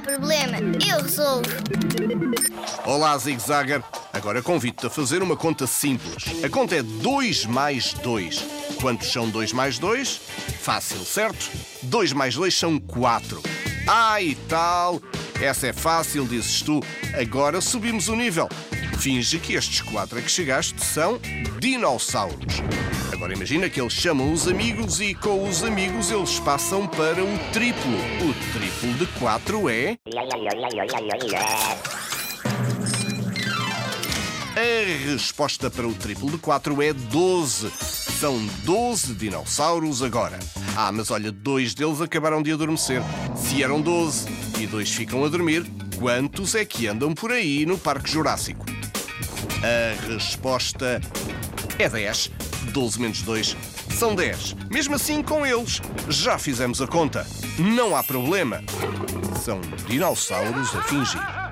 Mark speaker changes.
Speaker 1: problema, eu resolvo.
Speaker 2: Olá, Zig Zagger. Agora convido-te a fazer uma conta simples. A conta é 2 mais 2. Quantos são 2 mais 2? Fácil, certo? 2 mais 2 são 4. Ah, e tal. Essa é fácil, dizes tu. Agora subimos o nível. Finge que estes quatro a que chegaste são dinossauros. Agora imagina que eles chamam os amigos e com os amigos eles passam para o triplo. O triplo de 4 é. A resposta para o triplo de 4 é 12. São 12 dinossauros agora. Ah, mas olha, dois deles acabaram de adormecer. Se eram 12 e dois ficam a dormir, quantos é que andam por aí no Parque Jurássico? A resposta é 10. 12 menos 2 são 10. Mesmo assim, com eles, já fizemos a conta. Não há problema. São dinossauros a fingir.